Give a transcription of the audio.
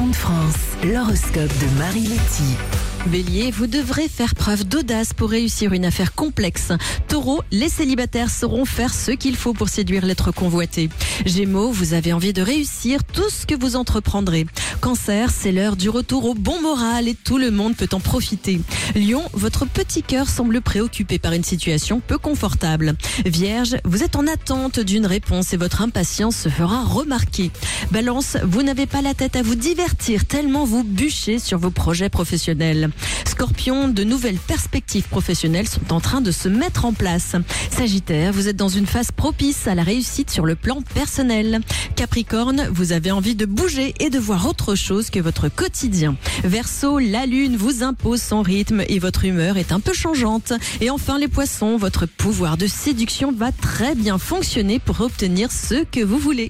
De France, l'horoscope de Marie Letty. Bélier, vous devrez faire preuve d'audace pour réussir une affaire complexe. Taureau, les célibataires sauront faire ce qu'il faut pour séduire l'être convoité. Gémeaux, vous avez envie de réussir tout ce que vous entreprendrez. Cancer, c'est l'heure du retour au bon moral et tout le monde peut en profiter. Lion, votre petit cœur semble préoccupé par une situation peu confortable. Vierge, vous êtes en attente d'une réponse et votre impatience se fera remarquer. Balance, vous n'avez pas la tête à vous divertir tellement vous bûchez sur vos projets professionnels. Scorpion, de nouvelles perspectives professionnelles sont en train de se mettre en place. Sagittaire, vous êtes dans une phase propice à la réussite sur le plan personnel. Capricorne, vous avez envie de bouger et de voir autre chose que votre quotidien. Verseau, la lune vous impose son rythme et votre humeur est un peu changeante. Et enfin les poissons, votre pouvoir de séduction va très bien fonctionner pour obtenir ce que vous voulez.